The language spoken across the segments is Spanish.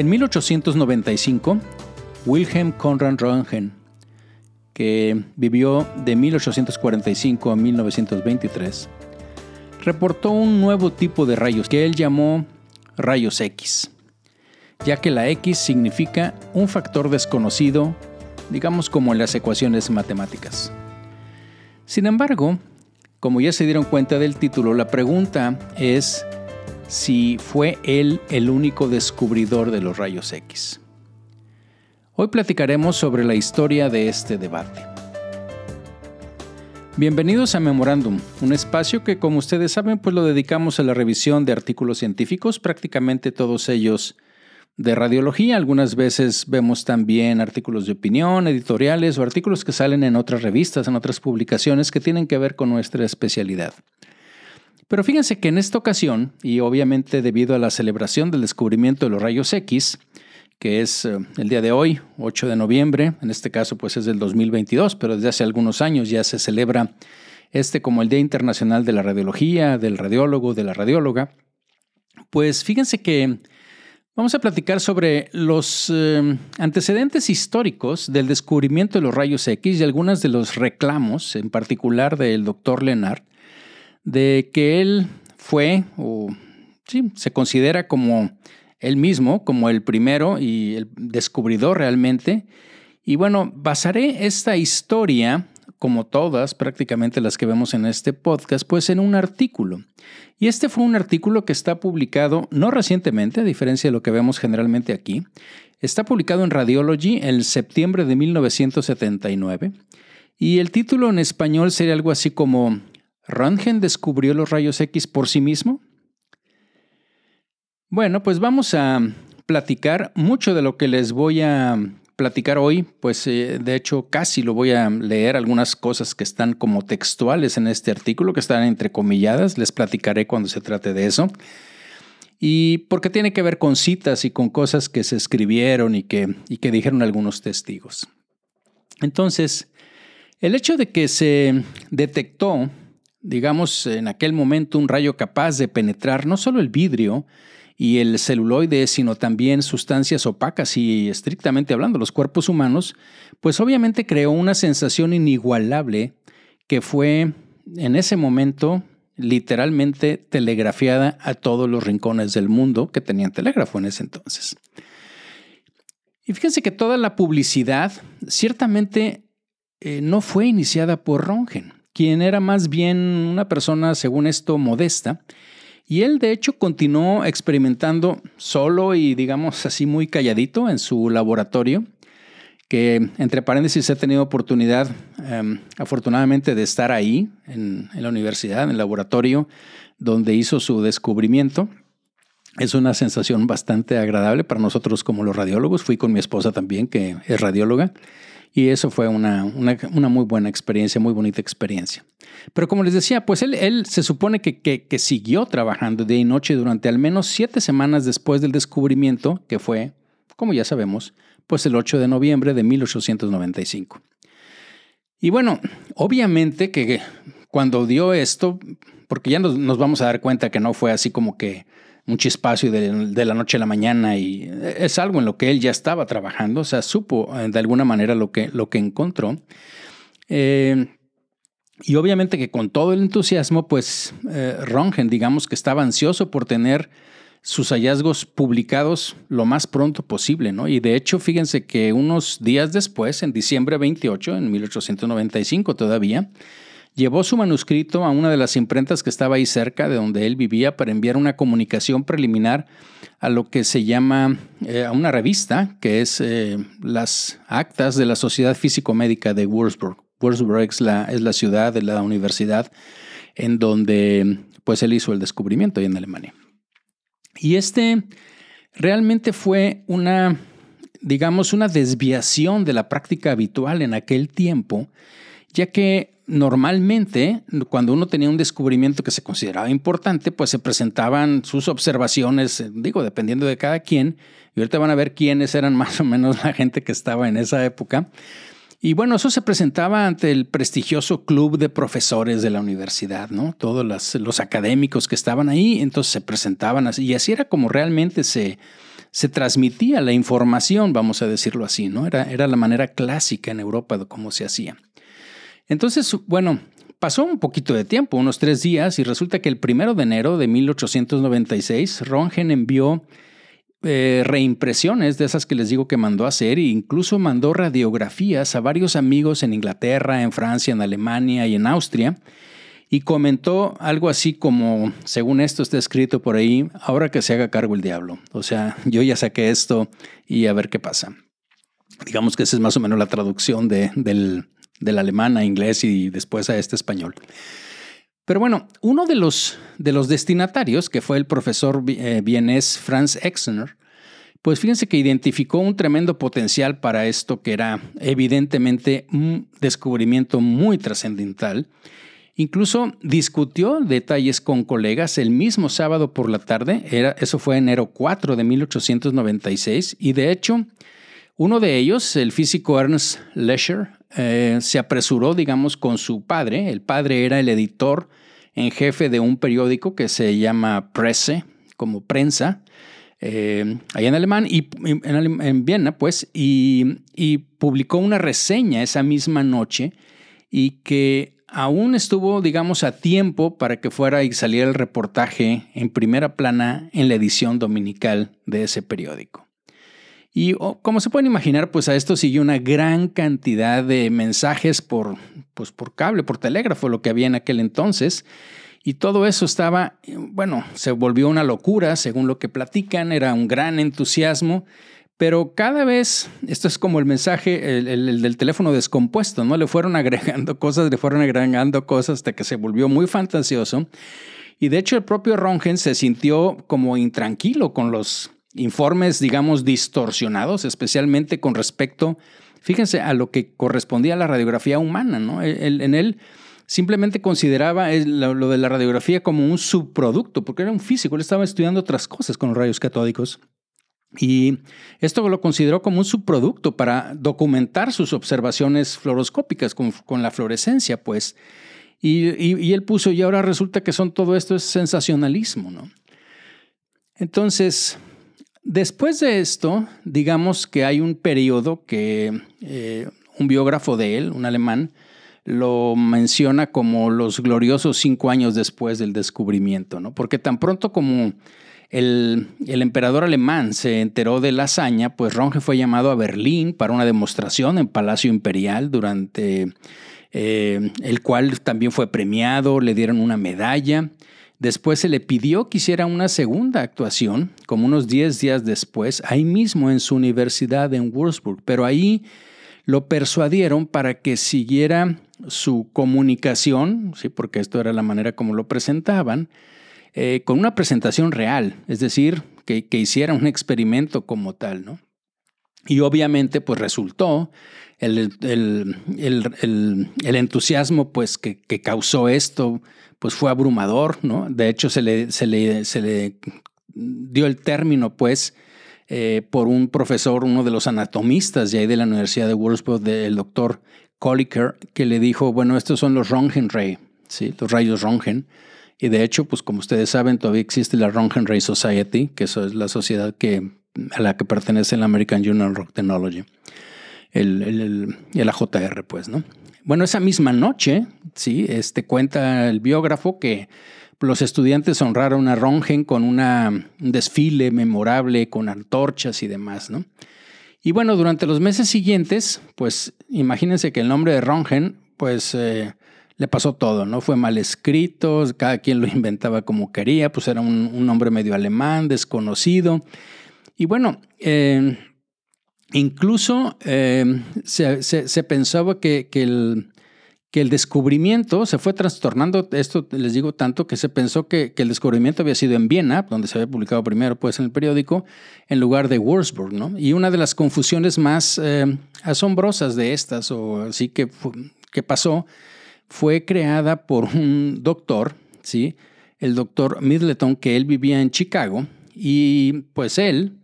En 1895, Wilhelm Conrad Röntgen, que vivió de 1845 a 1923, reportó un nuevo tipo de rayos que él llamó rayos X, ya que la X significa un factor desconocido, digamos como en las ecuaciones matemáticas. Sin embargo, como ya se dieron cuenta del título, la pregunta es si fue él el único descubridor de los rayos X. Hoy platicaremos sobre la historia de este debate. Bienvenidos a Memorándum, un espacio que como ustedes saben pues lo dedicamos a la revisión de artículos científicos, prácticamente todos ellos de radiología. Algunas veces vemos también artículos de opinión, editoriales o artículos que salen en otras revistas, en otras publicaciones que tienen que ver con nuestra especialidad. Pero fíjense que en esta ocasión, y obviamente debido a la celebración del descubrimiento de los rayos X, que es eh, el día de hoy, 8 de noviembre, en este caso pues es del 2022, pero desde hace algunos años ya se celebra este como el Día Internacional de la Radiología, del radiólogo, de la radióloga, pues fíjense que vamos a platicar sobre los eh, antecedentes históricos del descubrimiento de los rayos X y algunos de los reclamos, en particular del doctor Lennart, de que él fue, o sí, se considera como él mismo, como el primero y el descubridor realmente. Y bueno, basaré esta historia, como todas prácticamente las que vemos en este podcast, pues en un artículo. Y este fue un artículo que está publicado no recientemente, a diferencia de lo que vemos generalmente aquí. Está publicado en Radiology en septiembre de 1979. Y el título en español sería algo así como ¿Röntgen descubrió los rayos X por sí mismo? Bueno, pues vamos a platicar mucho de lo que les voy a platicar hoy, pues eh, de hecho casi lo voy a leer, algunas cosas que están como textuales en este artículo, que están entrecomilladas, les platicaré cuando se trate de eso. Y porque tiene que ver con citas y con cosas que se escribieron y que, y que dijeron algunos testigos. Entonces, el hecho de que se detectó digamos, en aquel momento un rayo capaz de penetrar no solo el vidrio y el celuloide, sino también sustancias opacas y estrictamente hablando los cuerpos humanos, pues obviamente creó una sensación inigualable que fue en ese momento literalmente telegrafiada a todos los rincones del mundo que tenían telégrafo en ese entonces. Y fíjense que toda la publicidad ciertamente eh, no fue iniciada por Rongen quien era más bien una persona, según esto, modesta. Y él, de hecho, continuó experimentando solo y, digamos así, muy calladito en su laboratorio, que, entre paréntesis, he tenido oportunidad, em, afortunadamente, de estar ahí, en, en la universidad, en el laboratorio, donde hizo su descubrimiento. Es una sensación bastante agradable para nosotros como los radiólogos. Fui con mi esposa también, que es radióloga. Y eso fue una, muy buena experiencia, muy bonita experiencia. Pero como les decía, pues él, él se supone que, que, siguió trabajando día y noche durante al menos siete semanas después del descubrimiento, que fue, como ya sabemos, pues el 8 de noviembre de 1895. Y bueno, obviamente que cuando dio esto, porque ya nos, nos, vamos a dar cuenta que no fue así como que un chispacio de, la noche a la mañana y es algo en lo que él ya estaba trabajando, o sea, supo eh, de alguna manera lo que, lo que encontró. Eh, y obviamente que con todo el entusiasmo, pues eh, Rongen, digamos que estaba ansioso por tener sus hallazgos publicados lo más pronto posible, ¿no? Y de hecho, fíjense que unos días después, en diciembre 28, en 1895 todavía, llevó su manuscrito a una de las imprentas que estaba ahí cerca de donde él vivía para enviar una comunicación preliminar a lo que se llama eh, a una revista que es eh, las actas de la Sociedad Físico-Médica de Würzburg. Würzburg es la, es la ciudad de la universidad en donde pues él hizo el descubrimiento ahí en Alemania. Y este realmente fue una, digamos, una desviación de la práctica habitual en aquel tiempo, ya que normalmente, cuando uno tenía un descubrimiento que se consideraba importante, pues se presentaban sus observaciones, eh, digo, dependiendo de cada quien, y ahorita van a ver quiénes eran más o menos la gente que estaba en esa época. Y bueno, eso se presentaba ante el prestigioso club de profesores de la universidad, ¿no? Todos los, académicos que estaban ahí, entonces se presentaban así, y así era como realmente se, se transmitía la información, vamos a decirlo así, ¿no? Era, era la manera clásica en Europa de cómo se hacía. Entonces, bueno, pasó un poquito de tiempo, unos tres días, y resulta que el primero de enero de 1896, Rongen envió eh, reimpresiones de esas que les digo que mandó hacer e incluso mandó radiografías a varios amigos en Inglaterra, en Francia, en Alemania y en Austria y comentó algo así como, según esto está escrito por ahí, ahora que se haga cargo el diablo. O sea, yo ya saqué esto y a ver qué pasa. Digamos que esa es más o menos la traducción de, del, del alemán a inglés y después a este español. Pero bueno, uno de los, de los destinatarios, que fue el profesor eh, vienés Franz Exner, pues fíjense que identificó un tremendo potencial para esto que era evidentemente un descubrimiento muy trascendental Incluso discutió detalles con colegas el mismo sábado por la tarde, era, eso fue enero 4 de 1896, y de hecho, uno de ellos, el físico Ernst Lescher, eh, se apresuró, digamos, con su padre. El padre era el editor en jefe de un periódico que se llama Presse, como prensa, eh, en alemán y en, Viena, pues, y publicó una reseña esa misma noche y que aún estuvo, digamos, a tiempo para que fuera y saliera el reportaje en primera plana en la edición dominical de ese periódico. Y oh, como se pueden imaginar, pues a esto siguió una gran cantidad de mensajes por, pues por cable, por telégrafo, lo que había en aquel entonces. Y todo eso estaba, bueno, se volvió una locura, según lo que platican, era un gran entusiasmo pero cada vez, esto es como el mensaje el, del teléfono descompuesto, ¿no? Le fueron agregando cosas, le fueron agregando cosas hasta que se volvió muy fantasioso. Y de hecho el propio Rongen se sintió como intranquilo con los informes, digamos, distorsionados, especialmente con respecto, fíjense, a lo que correspondía a la radiografía humana, ¿no? en él simplemente consideraba lo de la radiografía como un subproducto, porque era un físico, él estaba estudiando otras cosas con los rayos catódicos. Y esto lo consideró como un subproducto para documentar sus observaciones fluoroscópicas con, la fluorescencia, pues. Y, él puso, y ahora resulta que son todo esto es sensacionalismo, ¿no? Entonces, después de esto, digamos que hay un periodo que eh, un biógrafo de él, un alemán, lo menciona como los gloriosos cinco años después del descubrimiento, ¿no? Porque tan pronto como el, emperador alemán se enteró de la hazaña, pues Ronge fue llamado a Berlín para una demostración en Palacio Imperial, durante eh, el cual también fue premiado, le dieron una medalla. Después se le pidió que hiciera una segunda actuación, como unos 10 días después, ahí mismo en su universidad en Würzburg, pero ahí lo persuadieron para que siguiera su comunicación, ¿sí? porque esto era la manera como lo presentaban, eh, con una presentación real, es decir, que, hiciera un experimento como tal, ¿no? Y obviamente, pues resultó el, entusiasmo pues, que, causó esto, pues fue abrumador, ¿no? De hecho, se le, se le, dio el término, pues, eh, por un profesor, uno de los anatomistas de ahí de la Universidad de Wolfsburg, el doctor Colliker, que le dijo, bueno, estos son los Röntgen Ray, ¿sí? los rayos Röntgen. Y de hecho, pues como ustedes saben, todavía existe la Rongen Ray Society, que es la sociedad que, a la que pertenece la American Journal of Technology, el, el, el, AJR, pues, ¿no? Bueno, esa misma noche, sí, este, cuenta el biógrafo que los estudiantes honraron a Rongen con un desfile memorable, con antorchas y demás, ¿no? Y bueno, durante los meses siguientes, pues imagínense que el nombre de Rongen, pues eh, le pasó todo, ¿no? Fue mal escrito, cada quien lo inventaba como quería, pues era un, nombre medio alemán, desconocido. Y bueno, eh, incluso eh, se, pensaba que, el, que, el, descubrimiento se fue trastornando, esto les digo tanto, que se pensó que, el descubrimiento había sido en Viena, donde se había publicado primero pues en el periódico, en lugar de Würzburg, ¿no? Y una de las confusiones más eh, asombrosas de estas, o así que, que pasó, fue creada por un doctor, ¿sí? el doctor Middleton, que él vivía en Chicago, y pues él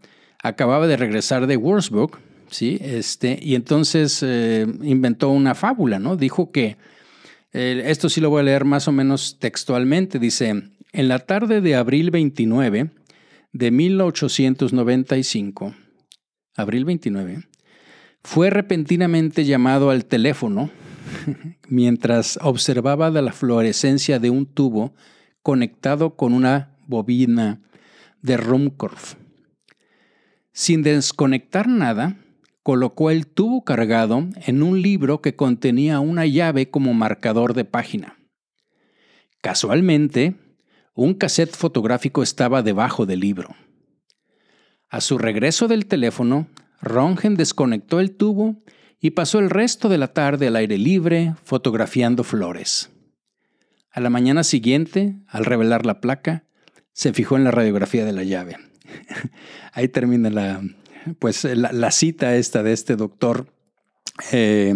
acababa de regresar de Würzburg, ¿sí? Este, y entonces eh, inventó una fábula, ¿no? Dijo que, esto sí lo voy a leer más o menos textualmente, dice, en la tarde de abril 29 de 1895, abril 29, fue repentinamente llamado al teléfono mientras observaba la fluorescencia de un tubo conectado con una bobina de Rumkorf. Sin desconectar nada, colocó el tubo cargado en un libro que contenía una llave como marcador de página. Casualmente, un cassette fotográfico estaba debajo del libro. A su regreso del teléfono, Rongen desconectó el tubo y pasó el resto de la tarde al aire libre fotografiando flores. A la mañana siguiente, al revelar la placa, se fijó en la radiografía de la llave. Ahí termina la, pues, la, cita esta de este doctor eh,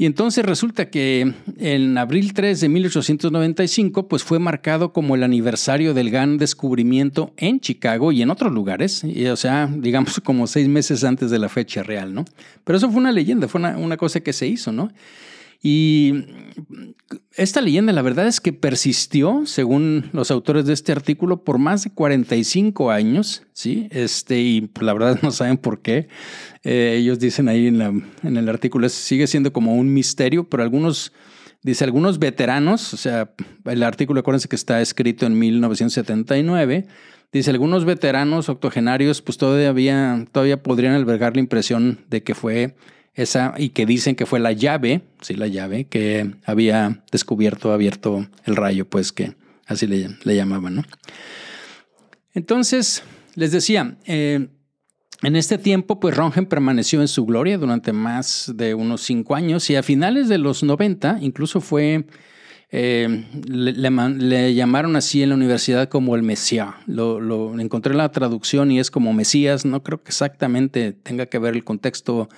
y entonces resulta que en abril 3 de 1895 pues fue marcado como el aniversario del gran descubrimiento en Chicago y en otros lugares, y, o sea, digamos como seis meses antes de la fecha real, ¿no? Pero eso fue una leyenda, fue una, una cosa que se hizo, ¿no? Y esta leyenda, la verdad es que persistió, según los autores de este artículo, por más de 45 años, ¿sí? Este, y la verdad no saben por qué. Eh, ellos dicen ahí en el artículo, sigue siendo como un misterio, pero algunos, dice, algunos veteranos, o sea, el artículo, acuérdense que está escrito en 1979, dice, algunos veteranos octogenarios, pues todavía, todavía podrían albergar la impresión de que fue esa y que dicen que fue la llave, sí, la llave que había descubierto, abierto el rayo, pues que así le, le llamaban, ¿no? Entonces, les decía, eh, en este tiempo, pues Rongen permaneció en su gloria durante más de unos cinco años y a finales de los 90 incluso fue, eh, le, llamaron así en la universidad como el Mesías. Lo, lo, encontré la traducción y es como Mesías, no creo que exactamente tenga que ver el contexto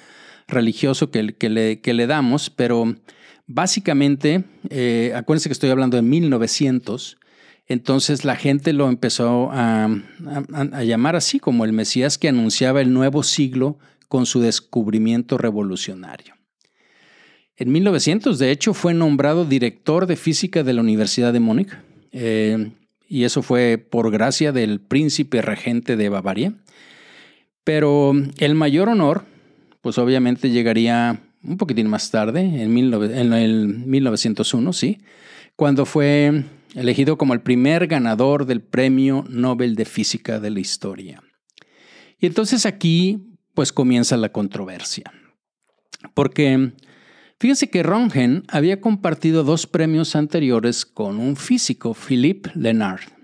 religioso que, le, que le, damos, pero básicamente, eh, acuérdense que estoy hablando de 1900, entonces la gente lo empezó a, a, llamar así como el Mesías que anunciaba el nuevo siglo con su descubrimiento revolucionario. En 1900, de hecho, fue nombrado director de física de la Universidad de Múnich, eh, y eso fue por gracia del príncipe regente de Bavaria. Pero el mayor honor pues obviamente llegaría un poquitín más tarde, en, el 1901, sí, cuando fue elegido como el primer ganador del Premio Nobel de Física de la historia. Y entonces aquí pues comienza la controversia. Porque fíjense que Röntgen había compartido dos premios anteriores con un físico, Philippe Lenard.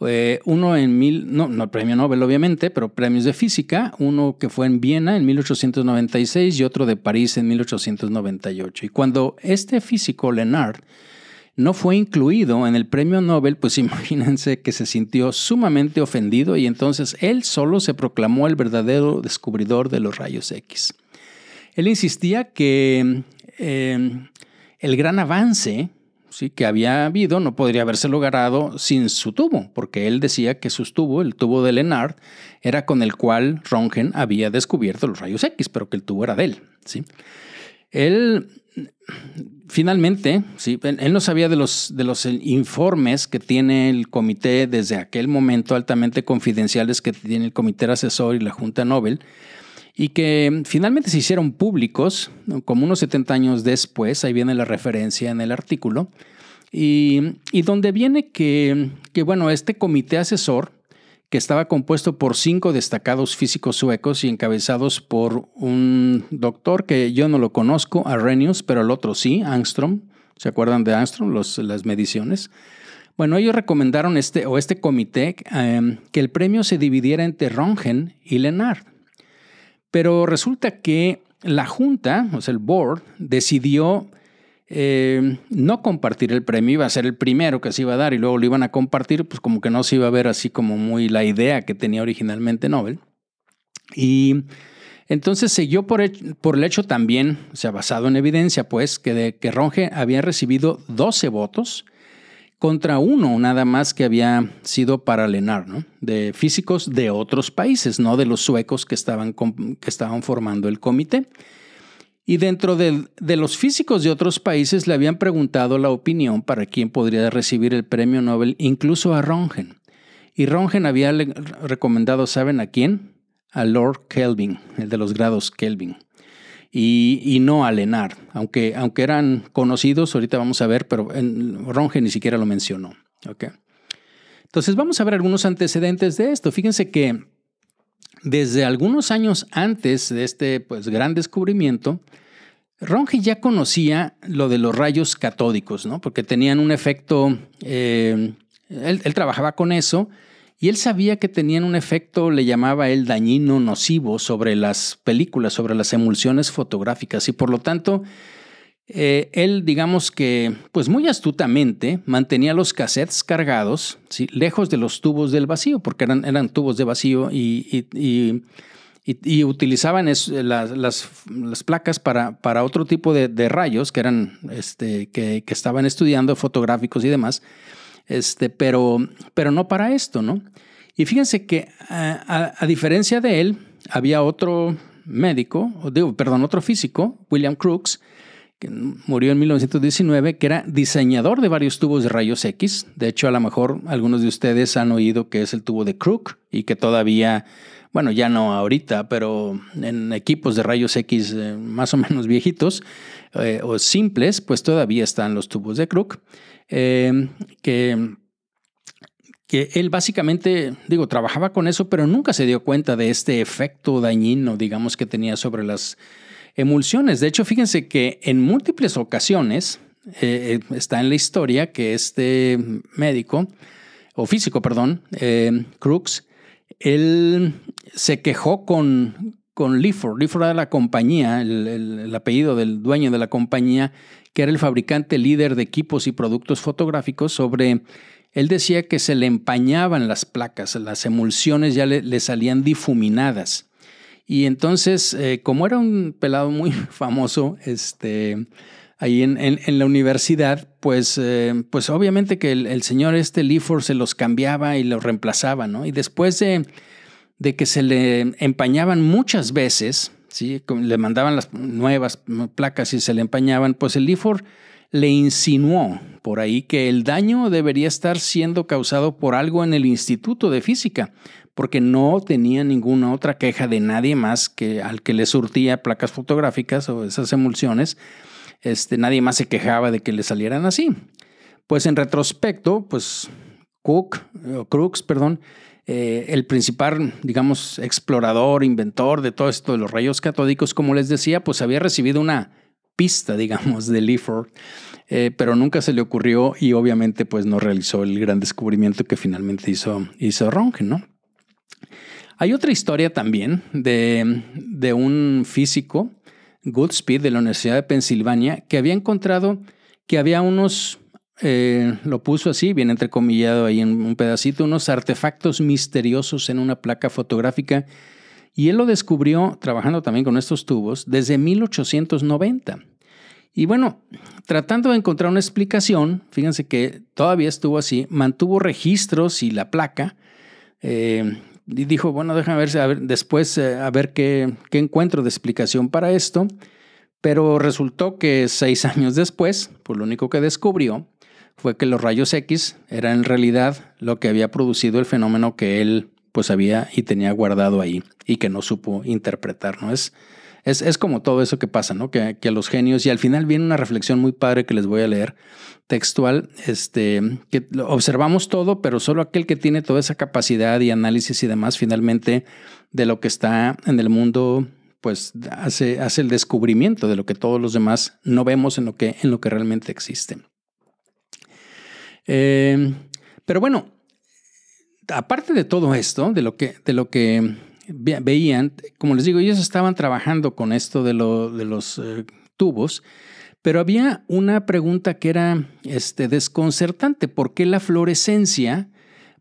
Eh, uno en mil, no, no premio Nobel obviamente, pero premios de física, uno que fue en Viena en 1896 y otro de París en 1898. Y cuando este físico, Lenard, no fue incluido en el premio Nobel, pues imagínense que se sintió sumamente ofendido y entonces él solo se proclamó el verdadero descubridor de los rayos X. Él insistía que eh, el gran avance que había habido no podría haberse logrado sin su tubo, porque él decía que su tubo, el tubo de Lenard, era con el cual Röntgen había descubierto los rayos X, pero que el tubo era de él. ¿sí? Él finalmente, ¿sí? él no sabía de los, de los informes que tiene el comité desde aquel momento altamente confidenciales que tiene el comité asesor y la Junta Nobel, y que finalmente se hicieron públicos como unos 70 años después, ahí viene la referencia en el artículo, y, donde viene que, que, bueno, este comité asesor, que estaba compuesto por cinco destacados físicos suecos y encabezados por un doctor que yo no lo conozco, Arrhenius, pero el otro sí, Angstrom. ¿Se acuerdan de Angstrom, los, las mediciones? Bueno, ellos recomendaron este, o este comité eh, que el premio se dividiera entre Röntgen y Lenard. Pero resulta que la Junta, o sea, el board, decidió eh, no compartir el premio, iba a ser el primero que se iba a dar y luego lo iban a compartir, pues como que no se iba a ver así como muy la idea que tenía originalmente Nobel. Y entonces siguió por, por el hecho también, o sea, basado en evidencia, pues, que, de, que Ronge había recibido 12 votos contra uno nada más que había sido para Lenar, ¿no? de físicos de otros países, no de los suecos que estaban, que estaban formando el comité. Y dentro de, de, los físicos de otros países le habían preguntado la opinión para quién podría recibir el premio Nobel, incluso a Röntgen. Y Röntgen había recomendado, ¿saben a quién? A Lord Kelvin, el de los grados Kelvin. Y, no a Lenard, aunque, aunque eran conocidos, ahorita vamos a ver, pero en, Röntgen ni siquiera lo mencionó. Okay. Entonces vamos a ver algunos antecedentes de esto. Fíjense que desde algunos años antes de este pues, gran descubrimiento, Röntgen ya conocía lo de los rayos catódicos, ¿no? porque tenían un efecto, eh, él, trabajaba con eso y él sabía que tenían un efecto, le llamaba él dañino, nocivo sobre las películas, sobre las emulsiones fotográficas. Y por lo tanto, eh, él digamos que, pues muy astutamente, mantenía los cassettes cargados, lejos de los tubos del vacío, porque eran, tubos de vacío y y, utilizaban las, las, placas para, para, otro tipo de, rayos que eran este, que, que, estaban estudiando fotográficos y demás, este, pero, pero no para esto, ¿no? Y fíjense que a, diferencia de él, había otro médico, digo, perdón, otro físico, William Crookes, que murió en 1919, que era diseñador de varios tubos de rayos X. De hecho, a lo mejor algunos de ustedes han oído que es el tubo de Crook y que todavía bueno, ya no ahorita, pero en equipos de rayos X eh, más o menos viejitos eh, o simples, pues todavía están los tubos de Crook, eh, que, que él básicamente, digo, trabajaba con eso, pero nunca se dio cuenta de este efecto dañino, digamos, que tenía sobre las emulsiones. De hecho, fíjense que en múltiples ocasiones está en la historia que este médico, o físico, perdón, Crooks, él se quejó con, con Lifford. Lifford era la compañía, el, apellido del dueño de la compañía, que era el fabricante líder de equipos y productos fotográficos, sobre... Él decía que se le empañaban las placas, las emulsiones ya le, salían difuminadas. Y entonces, eh, como era un pelado muy famoso, este, ahí en, en, la universidad, pues, eh, pues obviamente que el, señor este Lifford se los cambiaba y los reemplazaba, ¿no? Y después de, de que se le empañaban muchas veces, ¿sí? le mandaban las nuevas placas y se le empañaban, pues el Lifford le insinuó por ahí que el daño debería estar siendo causado por algo en el Instituto de Física, porque no tenía ninguna otra queja de nadie más que al que le surtía placas fotográficas o esas emulsiones este, nadie más se quejaba de que le salieran así. Pues en retrospecto, pues Cook, o Crooks, perdón, eh, el principal, digamos, explorador, inventor de todo esto de los rayos catódicos, como les decía, pues había recibido una pista, digamos, de Leaford, eh, pero nunca se le ocurrió y obviamente pues no realizó el gran descubrimiento que finalmente hizo, hizo ¿no? Hay otra historia también de, de un físico Goodspeed de la Universidad de Pensilvania, que había encontrado que había unos, eh, lo puso así, bien entrecomillado ahí en un pedacito, unos artefactos misteriosos en una placa fotográfica. Y él lo descubrió trabajando también con estos tubos desde 1890. Y bueno, tratando de encontrar una explicación, fíjense que todavía estuvo así, mantuvo registros y la placa, eh, y dijo, bueno, déjame ver, después eh, a ver qué, qué encuentro de explicación para esto. Pero resultó que seis años después, pues lo único que descubrió fue que los rayos X eran en realidad lo que había producido el fenómeno que él pues había y tenía guardado ahí y que no supo interpretar, ¿no? Es, es, como todo eso que pasa, ¿no? Que, que, a los genios, y al final viene una reflexión muy padre que les voy a leer, textual, este, que observamos todo, pero solo aquel que tiene toda esa capacidad y análisis y demás, finalmente, de lo que está en el mundo, pues hace, hace el descubrimiento de lo que todos los demás no vemos en lo que, en lo que realmente existe. Eh, pero bueno, aparte de todo esto, de lo que, de lo que veían, como les digo, ellos estaban trabajando con esto de, de los eh, tubos, pero había una pregunta que era este, desconcertante. ¿Por qué la fluorescencia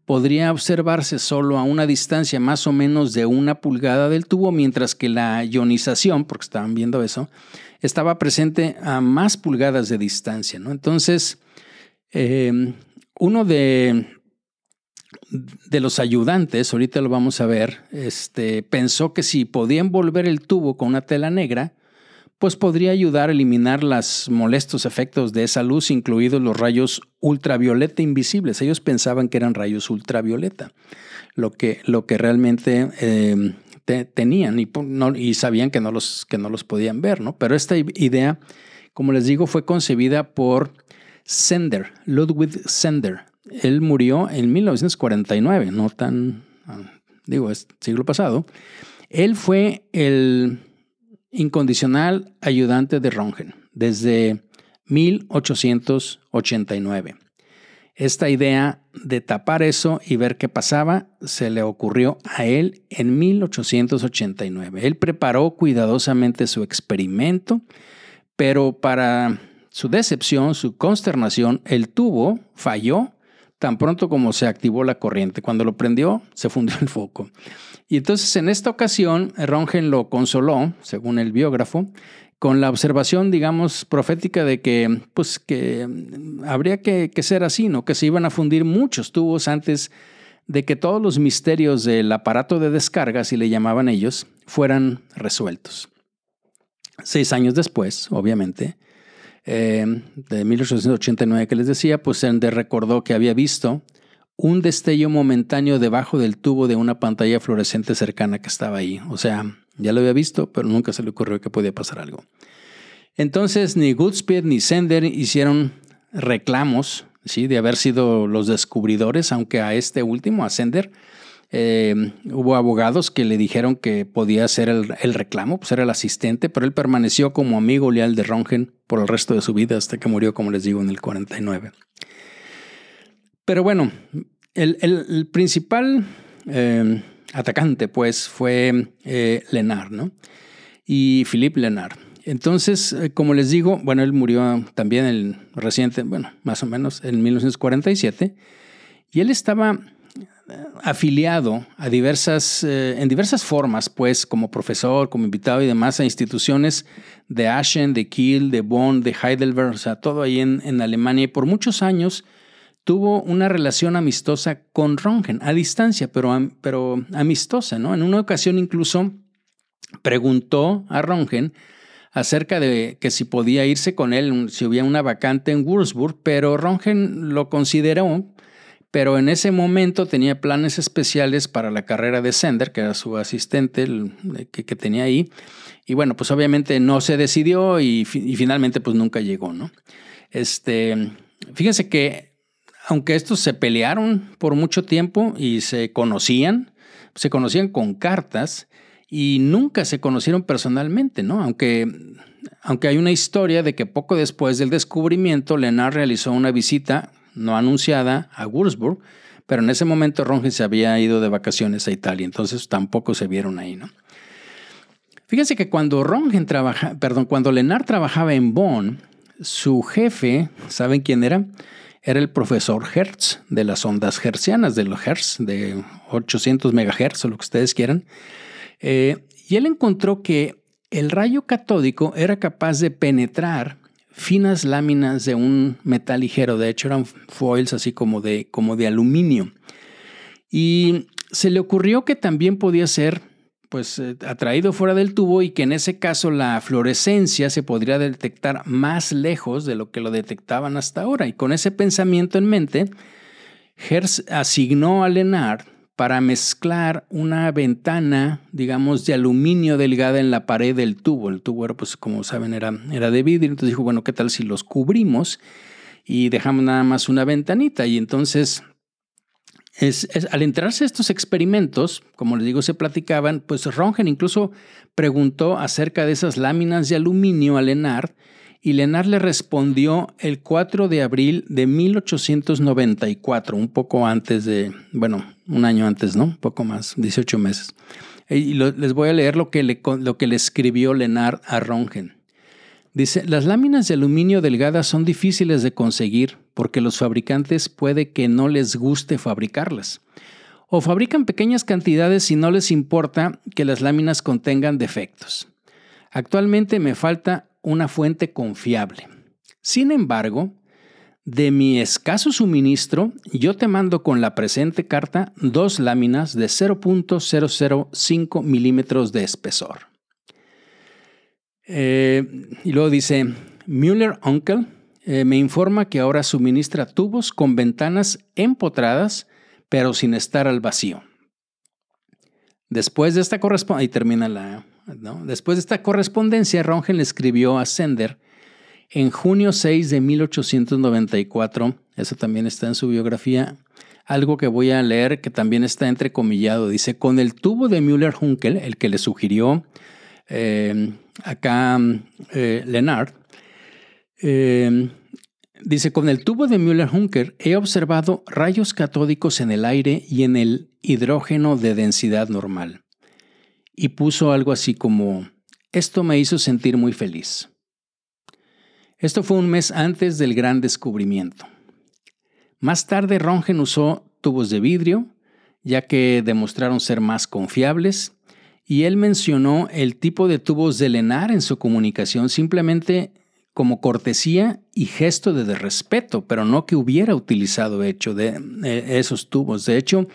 podría observarse solo a una distancia más o menos de una pulgada del tubo, mientras que la ionización, porque estaban viendo eso, estaba presente a más pulgadas de distancia? ¿no? Entonces, eh, uno de de los ayudantes, ahorita lo vamos a ver, este, pensó que si podía envolver el tubo con una tela negra, pues podría ayudar a eliminar los molestos efectos de esa luz, incluidos los rayos ultravioleta invisibles. Ellos pensaban que eran rayos ultravioleta, lo que, lo que realmente em, tenían y, y, sabían que no, los, que no los podían ver, ¿no? Pero esta idea, como les digo, fue concebida por Sender, Ludwig Sender. Él murió en 1949, no tan, digo, es siglo pasado. Él fue el incondicional ayudante de Röntgen desde 1889. Esta idea de tapar eso y ver qué pasaba se le ocurrió a él en 1889. Él preparó cuidadosamente su experimento, pero para su decepción, su consternación, el tubo falló tan pronto como se activó la corriente. Cuando lo prendió, se fundió el foco. Y entonces en esta ocasión, Rongen lo consoló, según el biógrafo, con la observación, digamos, profética de que, pues, que habría que, que ser así, ¿no? Que se iban a fundir muchos tubos antes de que todos los misterios del aparato de descarga, si le llamaban ellos, fueran resueltos. Seis años después, obviamente, eh, de 1889 que les decía, pues Ender recordó que había visto un destello momentáneo debajo del tubo de una pantalla fluorescente cercana que estaba ahí. O sea, ya lo había visto, pero nunca se le ocurrió que podía pasar algo. Entonces, ni Goodspeed ni Sender hicieron reclamos ¿sí? de haber sido los descubridores, aunque a este último, a Sender, eh, hubo abogados que le dijeron que podía hacer el, reclamo, pues era el asistente, pero él permaneció como amigo leal de Rongen por el resto de su vida hasta que murió, como les digo, en el 49. Pero bueno, el, principal eh, atacante, pues, fue eh, ¿no? Y Philippe Lenard. Entonces, como les digo, bueno, él murió también el reciente, bueno, más o menos en 1947, y él estaba afiliado a diversas, eh, en diversas formas, pues como profesor, como invitado y demás a instituciones de Aschen, de Kiel, de Bonn, de Heidelberg, o sea, todo ahí en, en Alemania. Y por muchos años tuvo una relación amistosa con Röntgen, a distancia, pero, pero amistosa, ¿no? En una ocasión incluso preguntó a Röntgen acerca de que si podía irse con él, si había una vacante en Würzburg, pero Röntgen lo consideró pero en ese momento tenía planes especiales para la carrera de Sender, que era su asistente que, tenía ahí. Y bueno, pues obviamente no se decidió y, finalmente pues nunca llegó, ¿no? Este, fíjense que aunque estos se pelearon por mucho tiempo y se conocían, se conocían con cartas y nunca se conocieron personalmente, ¿no? Aunque, aunque hay una historia de que poco después del descubrimiento, Leonard realizó una visita no anunciada a Würzburg, pero en ese momento Röntgen se había ido de vacaciones a Italia, entonces tampoco se vieron ahí, ¿no? Fíjense que cuando trabaja, perdón, cuando Lenard trabajaba en Bonn, su jefe, ¿saben quién era? Era el profesor Hertz de las ondas hertzianas, de los Hertz, de 800 megahertz o lo que ustedes quieran. Eh, y él encontró que el rayo catódico era capaz de penetrar finas láminas de un metal ligero, de hecho eran foils así como de, como de aluminio. Y se le ocurrió que también podía ser pues eh, atraído fuera del tubo y que en ese caso la fluorescencia se podría detectar más lejos de lo que lo detectaban hasta ahora. Y con ese pensamiento en mente, Hertz asignó a Lenard para mezclar una ventana, digamos, de aluminio delgada en la pared del tubo. El tubo era, pues, como saben, era, era de vidrio. Entonces dijo, bueno, ¿qué tal si los cubrimos y dejamos nada más una ventanita? Y entonces, es, al enterarse de estos experimentos, como les digo, se platicaban, pues Röntgen incluso preguntó acerca de esas láminas de aluminio a Lenard y Lenard le respondió el 4 de abril de 1894, un poco antes de, bueno, un año antes, ¿no? Un poco más, 18 meses. Y les voy a leer lo que le, lo que le escribió Lenard a Röntgen. Dice, las láminas de aluminio delgadas son difíciles de conseguir porque los fabricantes puede que no les guste fabricarlas. O fabrican pequeñas cantidades y no les importa que las láminas contengan defectos. Actualmente me falta una fuente confiable. Sin embargo, de mi escaso suministro, yo te mando con la presente carta dos láminas de 0.005 milímetros de espesor. Eh, y luego dice, Müller Uncle eh, me informa que ahora suministra tubos con ventanas empotradas, pero sin estar al vacío. Después de esta correspondencia, termina la, Después de esta correspondencia, Röntgen le escribió a Sender en junio 6 de 1894, eso también está en su biografía, algo que voy a leer que también está entrecomillado. Dice, con el tubo de Müller-Hunkel, el que le sugirió eh, acá eh, Lennart, eh, dice, con el tubo de Müller-Hunkel he observado rayos catódicos en el aire y en el hidrógeno de densidad normal. Y puso algo así como, esto me hizo sentir muy feliz. Esto fue un mes antes del gran descubrimiento. Más tarde Rongen usó tubos de vidrio, ya que demostraron ser más confiables, y él mencionó el tipo de tubos de Lenar en su comunicación simplemente como cortesía y gesto de respeto, pero no que hubiera utilizado hecho de eh, esos tubos. De hecho,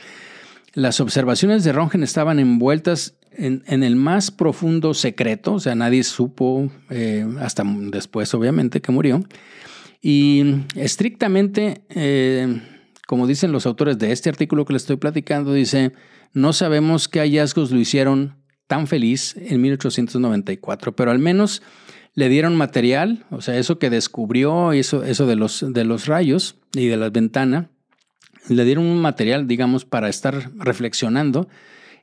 las observaciones de Rongen estaban envueltas en, el más profundo secreto, o sea, nadie supo, eh, hasta después obviamente que murió, y estrictamente, eh, como dicen los autores de este artículo que le estoy platicando, dice, no sabemos qué hallazgos lo hicieron tan feliz en 1894, pero al menos le dieron material, o sea, eso que descubrió, eso, eso de, los, de los rayos y de la ventana, le dieron un material, digamos, para estar reflexionando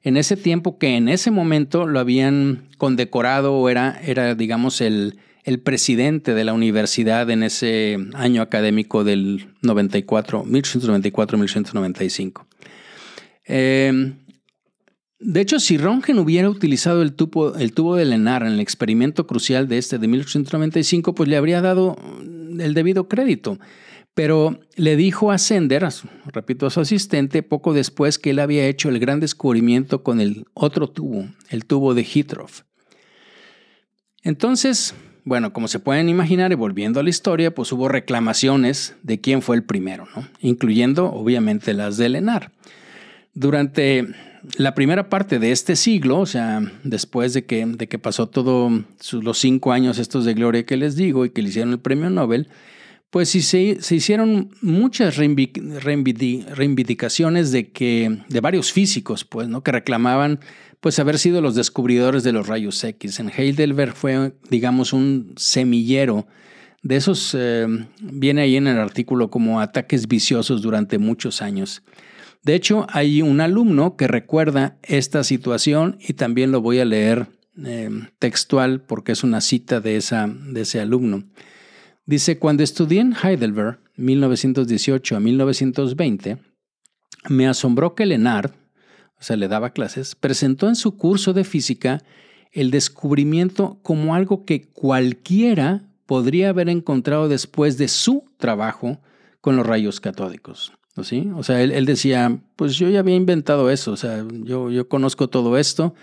en ese tiempo que en ese momento lo habían condecorado o era, era digamos, el, el presidente de la universidad en ese año académico del 94, 1894-1895. Eh, de hecho, si Röntgen hubiera utilizado el tubo, el tubo de Lenar en el experimento crucial de este de 1895, pues le habría dado el debido crédito. Pero le dijo a Sender, repito, a su asistente, poco después que él había hecho el gran descubrimiento con el otro tubo, el tubo de Hittroff. Entonces, bueno, como se pueden imaginar, y volviendo a la historia, pues hubo reclamaciones de quién fue el primero, ¿no? incluyendo obviamente las de Lenar. Durante la primera parte de este siglo, o sea, después de que, de que pasó todos los cinco años estos de gloria que les digo y que le hicieron el premio Nobel, pues sí se, se hicieron muchas reivindicaciones de que de varios físicos, pues, ¿no? que reclamaban pues haber sido los descubridores de los rayos X. En Heidelberg fue, digamos, un semillero de esos, eh, viene ahí en el artículo como ataques viciosos durante muchos años. De hecho, hay un alumno que recuerda esta situación y también lo voy a leer eh, textual porque es una cita de, esa, de ese alumno. Dice, cuando estudié en Heidelberg, 1918 a 1920, me asombró que Lennart, o sea, le daba clases, presentó en su curso de física el descubrimiento como algo que cualquiera podría haber encontrado después de su trabajo con los rayos catódicos. ¿sí? O sea, él, decía, pues yo ya había inventado eso, o sea, yo, yo conozco todo esto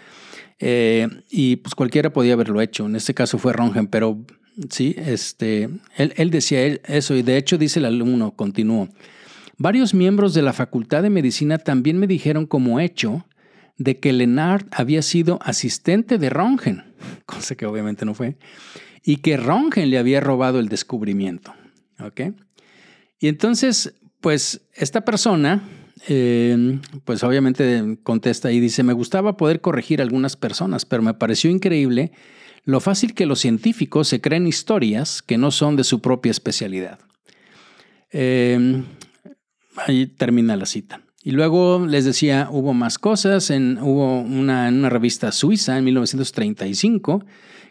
eh, y pues cualquiera podía haberlo hecho. En este caso fue Rongen, pero sí, este, él, él decía eso y de hecho dice el alumno, continuó. Varios miembros de la Facultad de Medicina también me dijeron como hecho de que Lennart había sido asistente de Röntgen, cosa que obviamente no fue, y que Röntgen le había robado el descubrimiento. ¿Ok? Y entonces, pues esta persona, eh, pues obviamente contesta y dice, me gustaba poder corregir a algunas personas, pero me pareció increíble lo fácil que los científicos se creen historias que no son de su propia especialidad. Eh, Ahí termina la cita. Y luego les decía, hubo más cosas. En, hubo una, en una revista suiza en 1935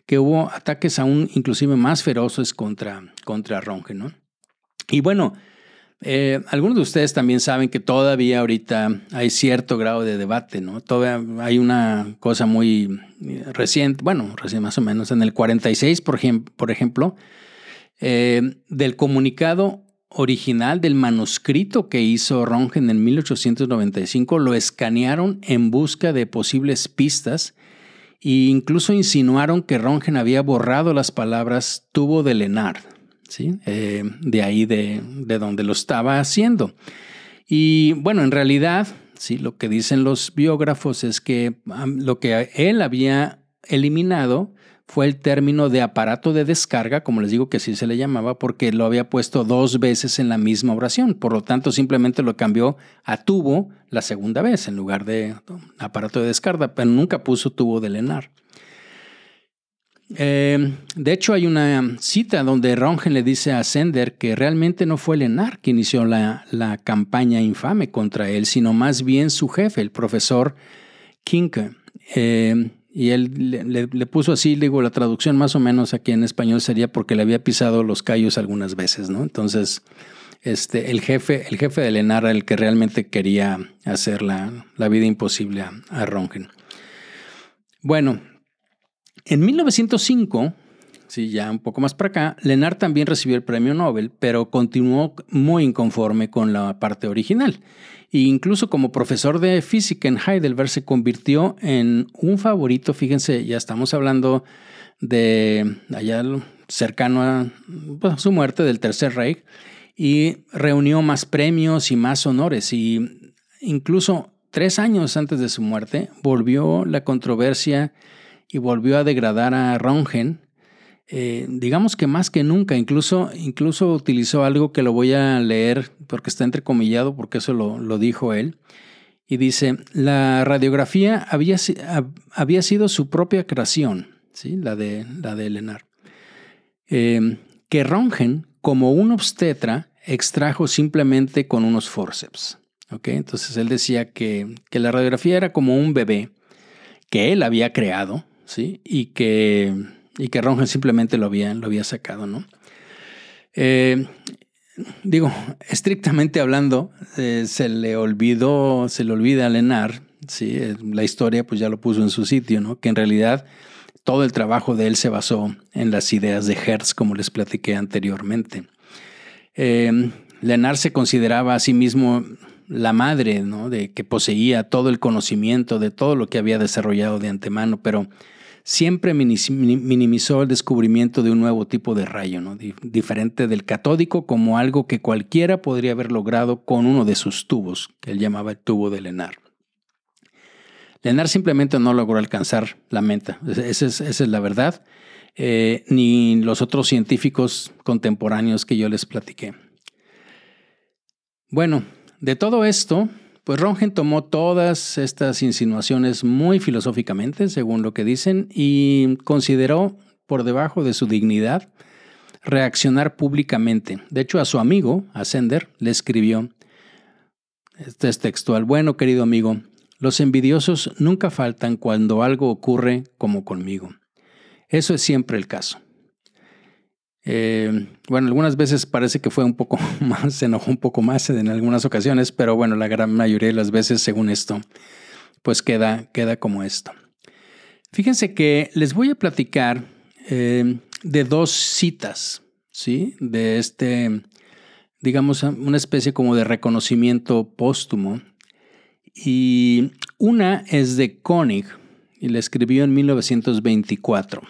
que hubo ataques aún inclusive más feroces contra, contra Ronge, ¿no? Y bueno, eh, algunos de ustedes también saben que todavía ahorita hay cierto grado de debate, ¿no? Todavía hay una cosa muy reciente, bueno, recién más o menos, en el 46, por, ejemplo, eh, del comunicado original del manuscrito que hizo Röntgen en 1895 lo escanearon en busca de posibles pistas e incluso insinuaron que Röntgen había borrado las palabras tubo de Lenard, ¿sí? Eh, de ahí de, de, donde lo estaba haciendo. Y bueno, en realidad, ¿sí? lo que dicen los biógrafos es que lo que él había eliminado fue el término de aparato de descarga, como les digo que así se le llamaba, porque lo había puesto dos veces en la misma oración. Por lo tanto, simplemente lo cambió a tubo la segunda vez en lugar de aparato de descarga, pero nunca puso tubo de Lenar. Eh, de hecho, hay una cita donde Rongen le dice a Sender que realmente no fue Lenar quien inició la, campaña infame contra él, sino más bien su jefe, el profesor Kinke. Eh, y él le, puso así, digo, la traducción más o menos aquí en español sería porque le había pisado los callos algunas veces, ¿no? Entonces, este, el jefe, el jefe de Lenar el que realmente quería hacer la, vida imposible a, a Rongen. Bueno, en 1905, sí, ya un poco más para acá, Lenar también recibió el premio Nobel, pero continuó muy inconforme con la parte original. E incluso como profesor de física en Heidelberg se convirtió en un favorito, fíjense, ya estamos hablando de allá cercano a su muerte del Tercer Reich, y reunió más premios y más honores. Y incluso tres años antes de su muerte volvió la controversia y volvió a degradar a Rongen, eh, digamos que más que nunca, incluso, incluso utilizó algo que lo voy a leer porque está entrecomillado, porque eso lo, dijo él, y dice, la radiografía había, había sido su propia creación, ¿sí? la, de, la de Lenar, eh, que Rongen, como un obstetra, extrajo simplemente con unos forceps. ¿okay? Entonces él decía que, que la radiografía era como un bebé que él había creado, ¿sí? Y que, y que Rongen simplemente lo había, lo había sacado, ¿no? Eh, digo, estrictamente hablando, eh, se le olvidó, se le olvida a Lenar, ¿sí? Eh, la historia pues ya lo puso en su sitio, ¿no? Que en realidad todo el trabajo de él se basó en las ideas de Hertz, como les platiqué anteriormente. Eh, Lenar se consideraba a sí mismo la madre. De que poseía todo el conocimiento de todo lo que había desarrollado de antemano, pero siempre minimizó el descubrimiento de un nuevo tipo de rayo, ¿no? diferente del catódico como algo que cualquiera podría haber logrado con uno de sus tubos, que él llamaba el tubo de Lenar. Lenar simplemente no logró alcanzar la meta, esa es, la verdad, eh, ni los otros científicos contemporáneos que yo les platiqué. Bueno, de todo esto, pues Rongen tomó todas estas insinuaciones muy filosóficamente, según lo que dicen, y consideró, por debajo de su dignidad, reaccionar públicamente. De hecho, a su amigo, a Sender, le escribió, este es textual, bueno, querido amigo, los envidiosos nunca faltan cuando algo ocurre como conmigo. Eso es siempre el caso. Eh, bueno, algunas veces parece que fue un poco más, se enojó un poco más en algunas ocasiones, pero bueno, la gran mayoría de las veces, según esto, pues queda, queda como esto. Fíjense que les voy a platicar eh, de dos citas, ¿sí? De este, digamos, una especie como de reconocimiento póstumo. Y una es de Koenig y la escribió en 1924.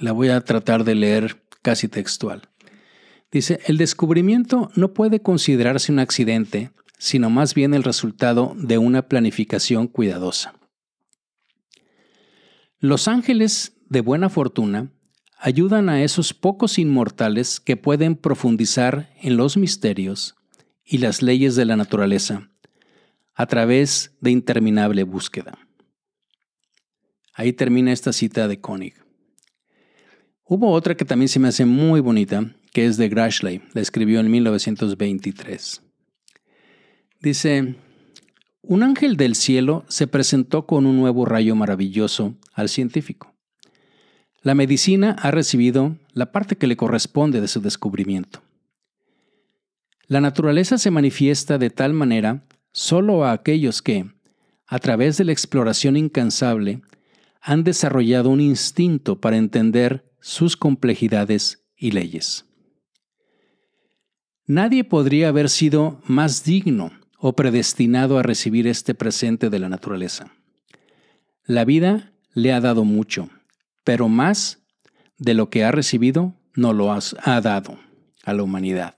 La voy a tratar de leer casi textual. Dice, el descubrimiento no puede considerarse un accidente, sino más bien el resultado de una planificación cuidadosa. Los ángeles de buena fortuna ayudan a esos pocos inmortales que pueden profundizar en los misterios y las leyes de la naturaleza a través de interminable búsqueda. Ahí termina esta cita de Koenig. Hubo otra que también se me hace muy bonita, que es de Grashley, la escribió en 1923. Dice, un ángel del cielo se presentó con un nuevo rayo maravilloso al científico. La medicina ha recibido la parte que le corresponde de su descubrimiento. La naturaleza se manifiesta de tal manera solo a aquellos que, a través de la exploración incansable, han desarrollado un instinto para entender sus complejidades y leyes. Nadie podría haber sido más digno o predestinado a recibir este presente de la naturaleza. La vida le ha dado mucho, pero más de lo que ha recibido no lo ha dado a la humanidad.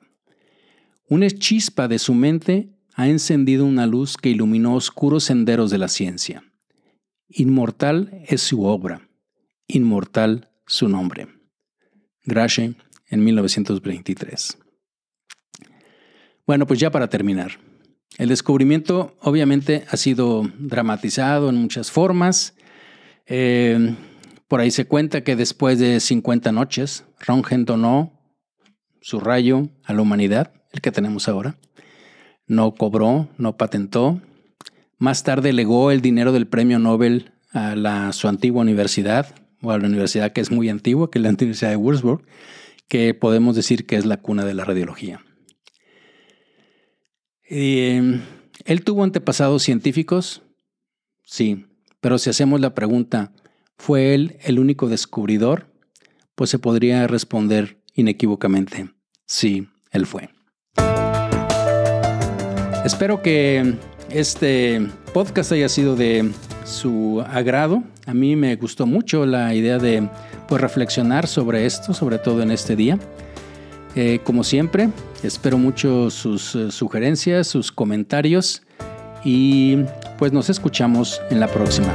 Una chispa de su mente ha encendido una luz que iluminó oscuros senderos de la ciencia. Inmortal es su obra, inmortal su nombre. Grache en 1923. Bueno, pues ya para terminar. El descubrimiento obviamente ha sido dramatizado en muchas formas. Eh, por ahí se cuenta que después de 50 noches, Röntgen donó su rayo a la humanidad, el que tenemos ahora. No cobró, no patentó. Más tarde legó el dinero del premio Nobel a la, su antigua universidad, o a la universidad que es muy antigua, que es la Universidad de Würzburg, que podemos decir que es la cuna de la radiología. Em, ¿Él tuvo antepasados científicos? Sí, pero si hacemos la pregunta, ¿fue él el único descubridor? Pues se podría responder inequívocamente, sí, él fue. Espero que este podcast haya sido de su agrado. A mí me gustó mucho la idea de pues, reflexionar sobre esto, sobre todo en este día. Eh, como siempre, espero mucho sus eh, sugerencias, sus comentarios y pues nos escuchamos en la próxima.